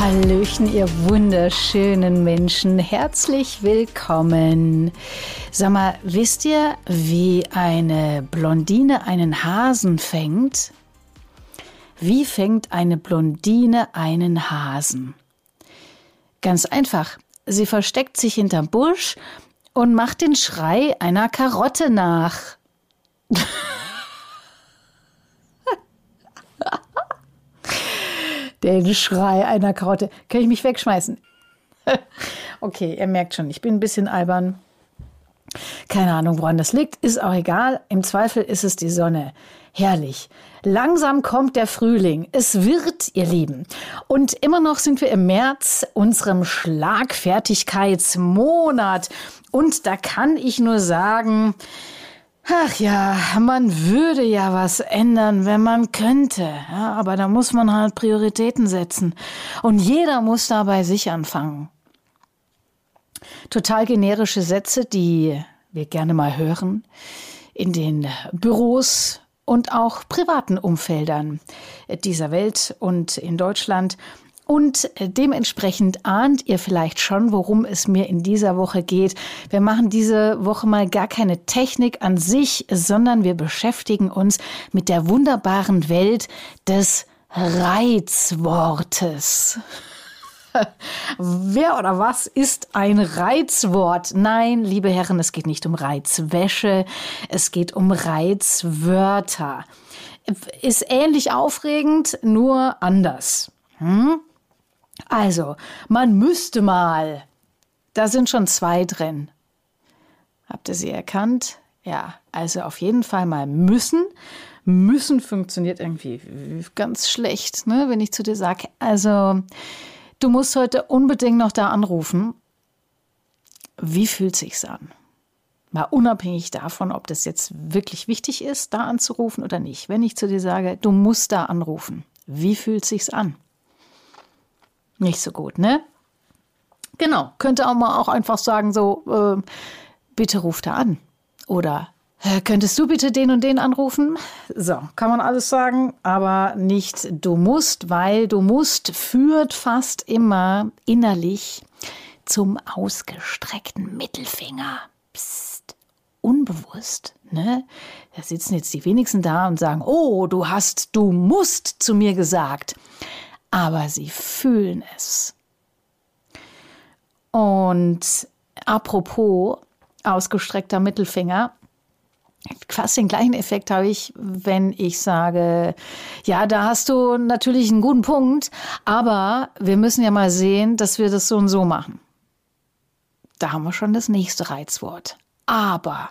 Hallöchen, ihr wunderschönen Menschen. Herzlich willkommen. Sag mal, wisst ihr, wie eine Blondine einen Hasen fängt? Wie fängt eine Blondine einen Hasen? Ganz einfach. Sie versteckt sich hinterm Busch und macht den Schrei einer Karotte nach. den Schrei einer Karotte. Kann ich mich wegschmeißen? okay, ihr merkt schon, ich bin ein bisschen albern. Keine Ahnung, woran das liegt, ist auch egal. Im Zweifel ist es die Sonne. Herrlich. Langsam kommt der Frühling. Es wird, ihr Lieben. Und immer noch sind wir im März, unserem Schlagfertigkeitsmonat. Und da kann ich nur sagen, Ach ja, man würde ja was ändern, wenn man könnte. Ja, aber da muss man halt Prioritäten setzen. Und jeder muss da bei sich anfangen. Total generische Sätze, die wir gerne mal hören in den Büros und auch privaten Umfeldern dieser Welt und in Deutschland. Und äh, dementsprechend ahnt ihr vielleicht schon, worum es mir in dieser Woche geht. Wir machen diese Woche mal gar keine Technik an sich, sondern wir beschäftigen uns mit der wunderbaren Welt des Reizwortes. Wer oder was ist ein Reizwort? Nein, liebe Herren, es geht nicht um Reizwäsche, es geht um Reizwörter. Ist ähnlich aufregend, nur anders. Hm? Also, man müsste mal. Da sind schon zwei drin. Habt ihr sie erkannt? Ja, also auf jeden Fall mal müssen. Müssen funktioniert irgendwie ganz schlecht, ne? wenn ich zu dir sage, also du musst heute unbedingt noch da anrufen. Wie fühlt sich's an? Mal unabhängig davon, ob das jetzt wirklich wichtig ist, da anzurufen oder nicht. Wenn ich zu dir sage, du musst da anrufen, wie fühlt sich's an? Nicht so gut, ne? Genau, könnte auch mal auch einfach sagen, so, äh, bitte ruf da an. Oder äh, könntest du bitte den und den anrufen? So, kann man alles sagen, aber nicht du musst, weil du musst führt fast immer innerlich zum ausgestreckten Mittelfinger. Psst, unbewusst, ne? Da sitzen jetzt die wenigsten da und sagen, oh, du hast, du musst zu mir gesagt aber sie fühlen es. Und apropos ausgestreckter Mittelfinger, fast den gleichen Effekt habe ich, wenn ich sage, ja, da hast du natürlich einen guten Punkt, aber wir müssen ja mal sehen, dass wir das so und so machen. Da haben wir schon das nächste Reizwort. Aber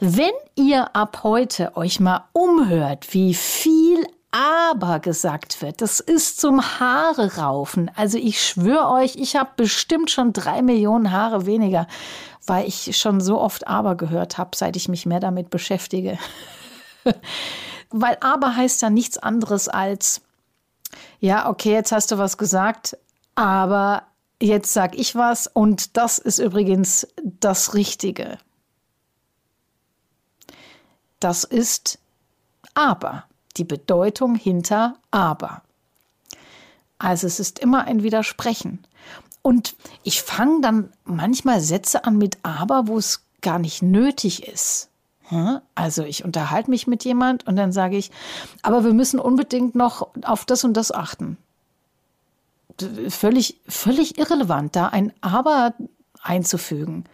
wenn ihr ab heute euch mal umhört, wie viel aber gesagt wird. Das ist zum Haare raufen. Also ich schwöre euch, ich habe bestimmt schon drei Millionen Haare weniger, weil ich schon so oft aber gehört habe, seit ich mich mehr damit beschäftige. weil aber heißt ja nichts anderes als, ja, okay, jetzt hast du was gesagt, aber jetzt sag ich was und das ist übrigens das Richtige. Das ist aber die Bedeutung hinter aber. Also es ist immer ein Widersprechen. Und ich fange dann manchmal Sätze an mit aber, wo es gar nicht nötig ist. Also ich unterhalte mich mit jemand und dann sage ich, aber wir müssen unbedingt noch auf das und das achten. Völlig, völlig irrelevant, da ein aber einzufügen.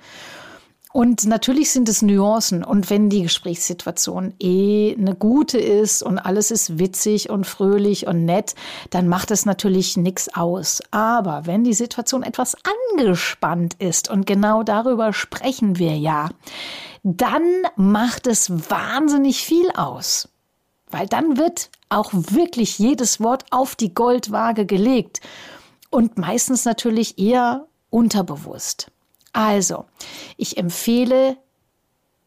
Und natürlich sind es Nuancen. Und wenn die Gesprächssituation eh eine gute ist und alles ist witzig und fröhlich und nett, dann macht es natürlich nichts aus. Aber wenn die Situation etwas angespannt ist, und genau darüber sprechen wir ja, dann macht es wahnsinnig viel aus. Weil dann wird auch wirklich jedes Wort auf die Goldwaage gelegt. Und meistens natürlich eher unterbewusst. Also, ich empfehle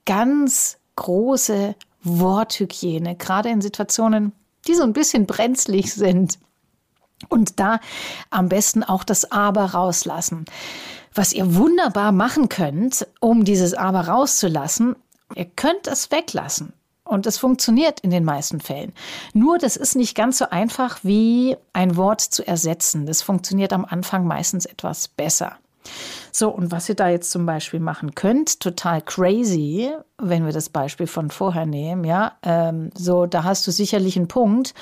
ganz große Worthygiene, gerade in Situationen, die so ein bisschen brenzlig sind. Und da am besten auch das Aber rauslassen. Was ihr wunderbar machen könnt, um dieses Aber rauszulassen, ihr könnt es weglassen. Und es funktioniert in den meisten Fällen. Nur das ist nicht ganz so einfach wie ein Wort zu ersetzen. Das funktioniert am Anfang meistens etwas besser. So, und was ihr da jetzt zum Beispiel machen könnt, total crazy, wenn wir das Beispiel von vorher nehmen, ja, ähm, so, da hast du sicherlich einen Punkt,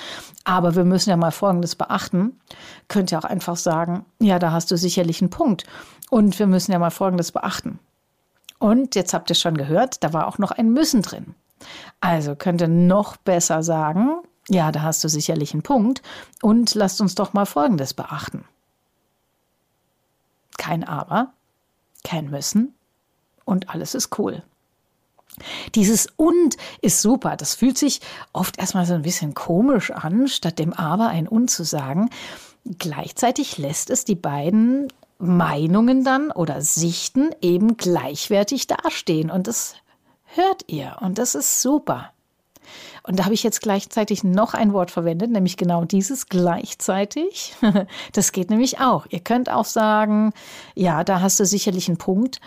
aber wir müssen ja mal Folgendes beachten. Könnt ihr auch einfach sagen, ja, da hast du sicherlich einen Punkt. Und wir müssen ja mal Folgendes beachten. Und jetzt habt ihr schon gehört, da war auch noch ein Müssen drin. Also könnt ihr noch besser sagen, ja, da hast du sicherlich einen Punkt. Und lasst uns doch mal Folgendes beachten kein Aber, kein Müssen und alles ist cool. Dieses und ist super. Das fühlt sich oft erstmal so ein bisschen komisch an, statt dem aber ein und zu sagen. Gleichzeitig lässt es die beiden Meinungen dann oder Sichten eben gleichwertig dastehen und das hört ihr und das ist super. Und da habe ich jetzt gleichzeitig noch ein Wort verwendet, nämlich genau dieses gleichzeitig. Das geht nämlich auch. Ihr könnt auch sagen, ja, da hast du sicherlich einen Punkt.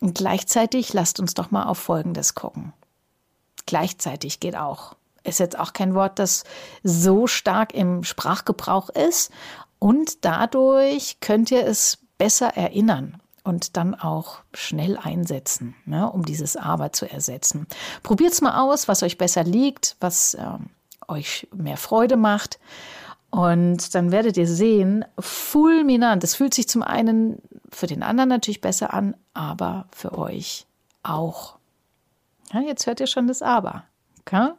Und gleichzeitig lasst uns doch mal auf Folgendes gucken. Gleichzeitig geht auch. Ist jetzt auch kein Wort, das so stark im Sprachgebrauch ist. Und dadurch könnt ihr es besser erinnern und dann auch schnell einsetzen, ne, um dieses Aber zu ersetzen. Probiert es mal aus, was euch besser liegt, was äh, euch mehr Freude macht. Und dann werdet ihr sehen, fulminant. Es fühlt sich zum einen für den anderen natürlich besser an, aber für euch auch. Ja, jetzt hört ihr schon das Aber. Okay?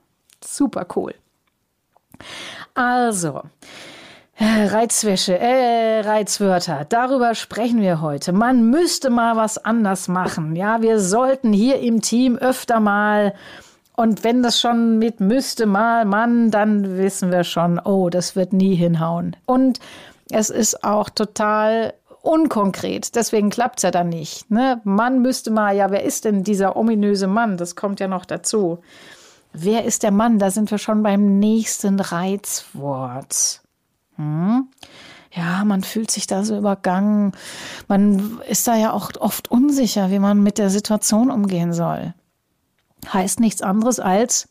Super cool. Also, Reizwäsche, äh, Reizwörter, darüber sprechen wir heute. Man müsste mal was anders machen. Ja, wir sollten hier im Team öfter mal und wenn das schon mit müsste mal Mann, dann wissen wir schon, oh, das wird nie hinhauen. Und es ist auch total unkonkret, deswegen klappt es ja dann nicht. Ne? Mann müsste mal, ja, wer ist denn dieser ominöse Mann? Das kommt ja noch dazu. Wer ist der Mann? Da sind wir schon beim nächsten Reizwort. Hm? Ja, man fühlt sich da so übergangen. Man ist da ja auch oft unsicher, wie man mit der Situation umgehen soll. Heißt nichts anderes als,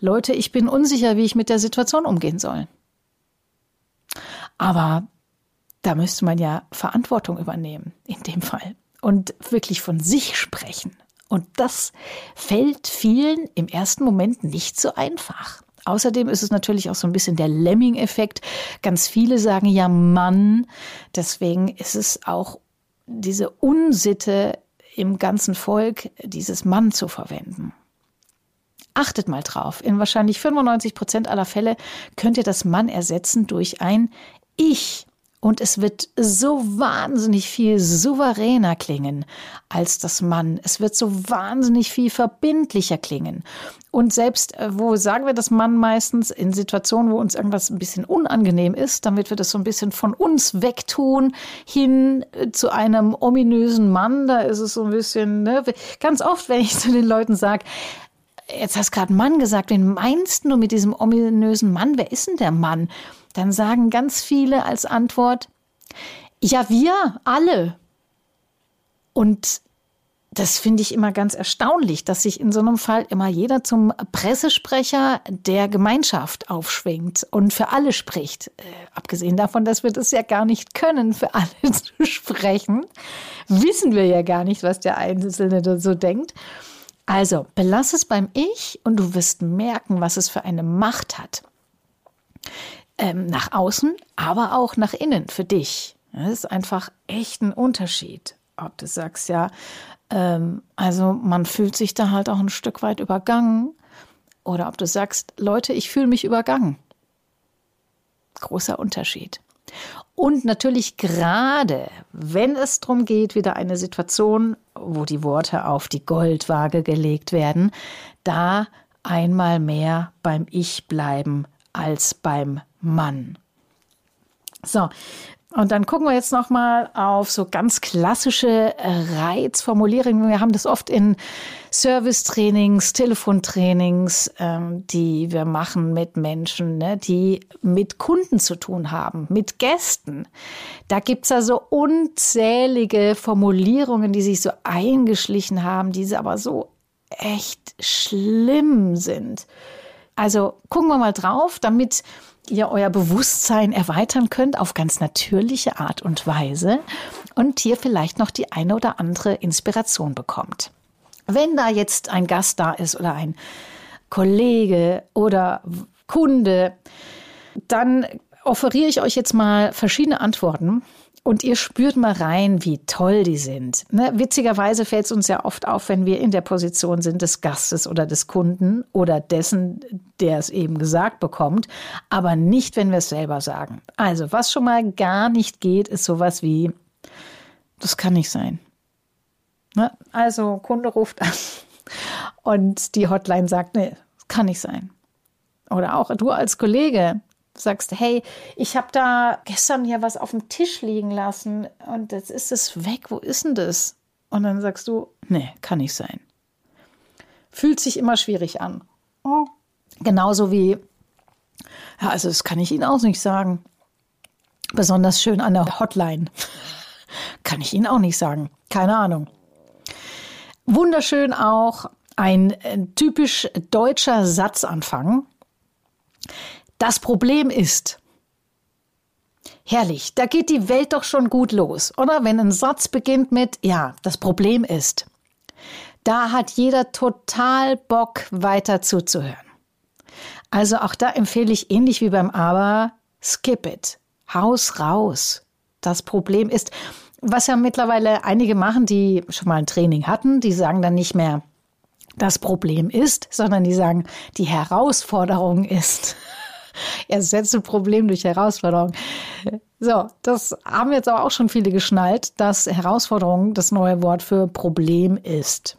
Leute, ich bin unsicher, wie ich mit der Situation umgehen soll. Aber da müsste man ja Verantwortung übernehmen, in dem Fall. Und wirklich von sich sprechen. Und das fällt vielen im ersten Moment nicht so einfach. Außerdem ist es natürlich auch so ein bisschen der Lemming-Effekt. Ganz viele sagen ja Mann. Deswegen ist es auch diese Unsitte im ganzen Volk, dieses Mann zu verwenden. Achtet mal drauf. In wahrscheinlich 95 Prozent aller Fälle könnt ihr das Mann ersetzen durch ein Ich. Und es wird so wahnsinnig viel souveräner klingen als das Mann. Es wird so wahnsinnig viel verbindlicher klingen. Und selbst, äh, wo sagen wir das Mann meistens, in Situationen, wo uns irgendwas ein bisschen unangenehm ist, damit wir das so ein bisschen von uns wegtun, hin äh, zu einem ominösen Mann, da ist es so ein bisschen, ne? ganz oft, wenn ich zu den Leuten sage, jetzt hast gerade Mann gesagt, wen meinst du mit diesem ominösen Mann? Wer ist denn der Mann? Dann sagen ganz viele als Antwort, ja, wir alle. Und das finde ich immer ganz erstaunlich, dass sich in so einem Fall immer jeder zum Pressesprecher der Gemeinschaft aufschwingt und für alle spricht. Äh, abgesehen davon, dass wir das ja gar nicht können, für alle zu sprechen, wissen wir ja gar nicht, was der Einzelne da so denkt. Also, belass es beim Ich und du wirst merken, was es für eine Macht hat. Ähm, nach außen, aber auch nach innen für dich. Das ist einfach echt ein Unterschied. Ob du sagst, ja, ähm, also man fühlt sich da halt auch ein Stück weit übergangen. Oder ob du sagst, Leute, ich fühle mich übergangen. Großer Unterschied. Und natürlich gerade, wenn es darum geht, wieder eine Situation, wo die Worte auf die Goldwaage gelegt werden, da einmal mehr beim Ich bleiben als beim Mann. So, Und dann gucken wir jetzt noch mal auf so ganz klassische Reizformulierungen. Wir haben das oft in Servicetrainings, Telefontrainings, ähm, die wir machen mit Menschen, ne, die mit Kunden zu tun haben, mit Gästen. Da gibt's ja so unzählige Formulierungen, die sich so eingeschlichen haben, die aber so echt schlimm sind. Also gucken wir mal drauf, damit ihr euer Bewusstsein erweitern könnt auf ganz natürliche Art und Weise und hier vielleicht noch die eine oder andere Inspiration bekommt. Wenn da jetzt ein Gast da ist oder ein Kollege oder Kunde, dann offeriere ich euch jetzt mal verschiedene Antworten und ihr spürt mal rein, wie toll die sind. Ne? Witzigerweise fällt es uns ja oft auf, wenn wir in der Position sind des Gastes oder des Kunden oder dessen, der es eben gesagt bekommt, aber nicht, wenn wir es selber sagen. Also, was schon mal gar nicht geht, ist sowas wie, das kann nicht sein. Ne? Also, Kunde ruft an und die Hotline sagt, nee, das kann nicht sein. Oder auch du als Kollege, sagst, hey, ich habe da gestern hier was auf dem Tisch liegen lassen und jetzt ist es weg, wo ist denn das? Und dann sagst du, nee, kann nicht sein. Fühlt sich immer schwierig an. Oh. Genauso wie, ja, also das kann ich Ihnen auch nicht sagen. Besonders schön an der Hotline. kann ich Ihnen auch nicht sagen. Keine Ahnung. Wunderschön auch ein äh, typisch deutscher Satzanfang. Das Problem ist, herrlich, da geht die Welt doch schon gut los, oder? Wenn ein Satz beginnt mit, ja, das Problem ist, da hat jeder total Bock, weiter zuzuhören. Also auch da empfehle ich ähnlich wie beim Aber, skip it, Haus raus. Das Problem ist, was ja mittlerweile einige machen, die schon mal ein Training hatten, die sagen dann nicht mehr, das Problem ist, sondern die sagen, die Herausforderung ist. ersetze Problem durch Herausforderung. So, das haben jetzt aber auch schon viele geschnallt, dass Herausforderung das neue Wort für Problem ist.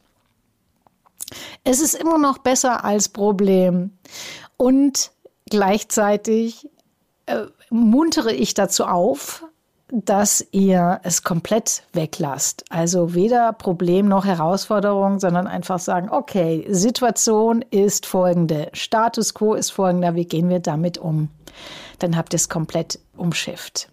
Es ist immer noch besser als Problem. Und gleichzeitig äh, muntere ich dazu auf, dass ihr es komplett weglasst. Also weder Problem noch Herausforderung, sondern einfach sagen, okay, Situation ist folgende, Status quo ist folgender, wie gehen wir damit um? Dann habt ihr es komplett umschifft.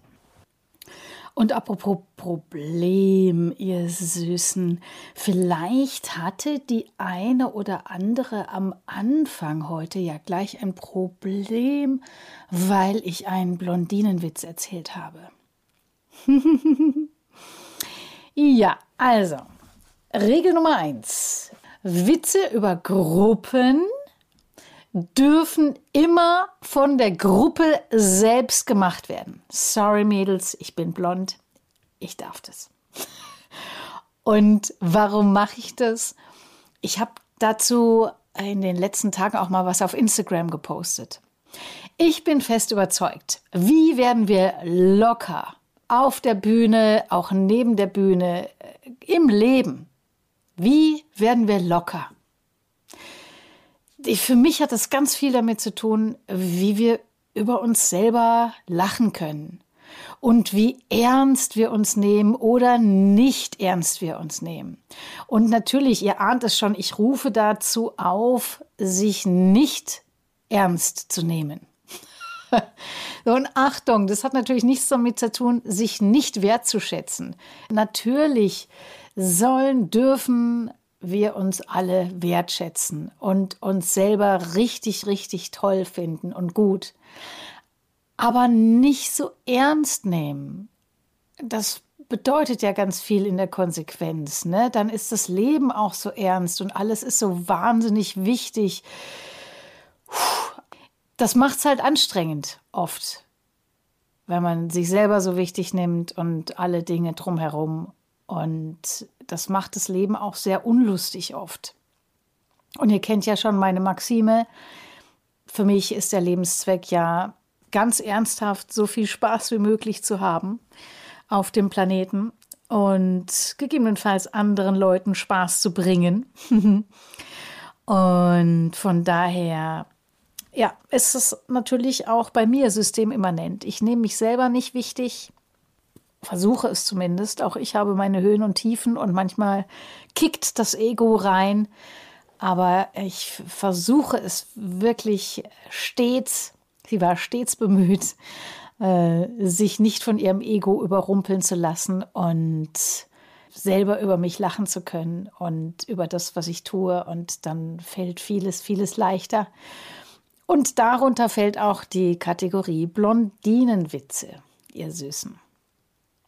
Und apropos Problem, ihr Süßen, vielleicht hatte die eine oder andere am Anfang heute ja gleich ein Problem, weil ich einen Blondinenwitz erzählt habe. ja, also, Regel Nummer eins. Witze über Gruppen dürfen immer von der Gruppe selbst gemacht werden. Sorry, Mädels, ich bin blond. Ich darf das. Und warum mache ich das? Ich habe dazu in den letzten Tagen auch mal was auf Instagram gepostet. Ich bin fest überzeugt, wie werden wir locker auf der Bühne, auch neben der Bühne, äh, im Leben. Wie werden wir locker? Für mich hat das ganz viel damit zu tun, wie wir über uns selber lachen können und wie ernst wir uns nehmen oder nicht ernst wir uns nehmen. Und natürlich, ihr ahnt es schon, ich rufe dazu auf, sich nicht ernst zu nehmen. Und Achtung, das hat natürlich nichts damit zu tun, sich nicht wertzuschätzen. Natürlich sollen, dürfen wir uns alle wertschätzen und uns selber richtig, richtig toll finden und gut. Aber nicht so ernst nehmen. Das bedeutet ja ganz viel in der Konsequenz. Ne? Dann ist das Leben auch so ernst und alles ist so wahnsinnig wichtig. Das macht es halt anstrengend oft, wenn man sich selber so wichtig nimmt und alle Dinge drumherum. Und das macht das Leben auch sehr unlustig oft. Und ihr kennt ja schon meine Maxime. Für mich ist der Lebenszweck ja ganz ernsthaft so viel Spaß wie möglich zu haben auf dem Planeten und gegebenenfalls anderen Leuten Spaß zu bringen. und von daher ja, ist es natürlich auch bei mir systemimmanent. Ich nehme mich selber nicht wichtig. versuche es zumindest. Auch ich habe meine Höhen und Tiefen und manchmal kickt das Ego rein. Aber ich versuche es wirklich stets, sie war stets bemüht, äh, sich nicht von ihrem Ego überrumpeln zu lassen und selber über mich lachen zu können und über das, was ich tue. Und dann fällt vieles, vieles leichter. Und darunter fällt auch die Kategorie Blondinenwitze, ihr Süßen.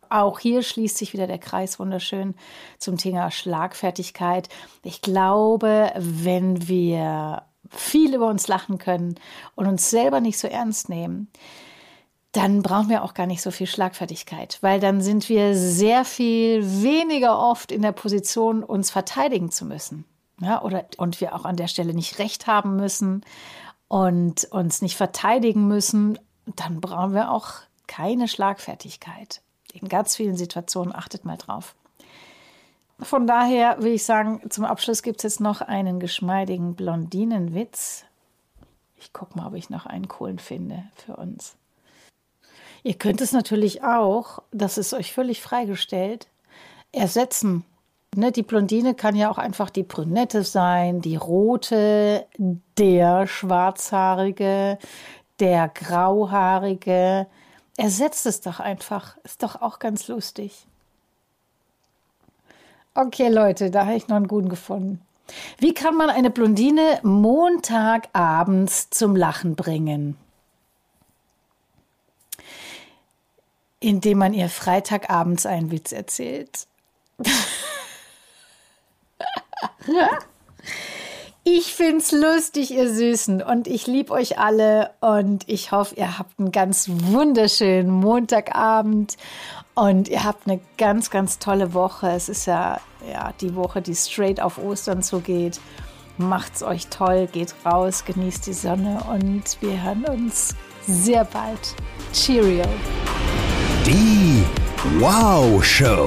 Auch hier schließt sich wieder der Kreis wunderschön zum Thema Schlagfertigkeit. Ich glaube, wenn wir viel über uns lachen können und uns selber nicht so ernst nehmen, dann brauchen wir auch gar nicht so viel Schlagfertigkeit, weil dann sind wir sehr viel weniger oft in der Position, uns verteidigen zu müssen. Ja, oder, und wir auch an der Stelle nicht recht haben müssen und uns nicht verteidigen müssen, dann brauchen wir auch keine Schlagfertigkeit in ganz vielen Situationen. Achtet mal drauf. Von daher will ich sagen, zum Abschluss gibt es jetzt noch einen geschmeidigen Blondinenwitz. Ich gucke mal, ob ich noch einen coolen finde für uns. Ihr könnt es natürlich auch, das ist euch völlig freigestellt, ersetzen. Ne, die Blondine kann ja auch einfach die Brünette sein, die rote, der schwarzhaarige, der grauhaarige, Ersetzt es doch einfach. Ist doch auch ganz lustig. Okay, Leute, da habe ich noch einen guten gefunden. Wie kann man eine Blondine Montagabends zum Lachen bringen? Indem man ihr Freitagabends einen Witz erzählt. Ich find's lustig, ihr Süßen. Und ich liebe euch alle. Und ich hoffe, ihr habt einen ganz wunderschönen Montagabend. Und ihr habt eine ganz, ganz tolle Woche. Es ist ja, ja die Woche, die straight auf Ostern zugeht. Macht's euch toll, geht raus, genießt die Sonne und wir hören uns sehr bald. Cheerio. Die Wow Show.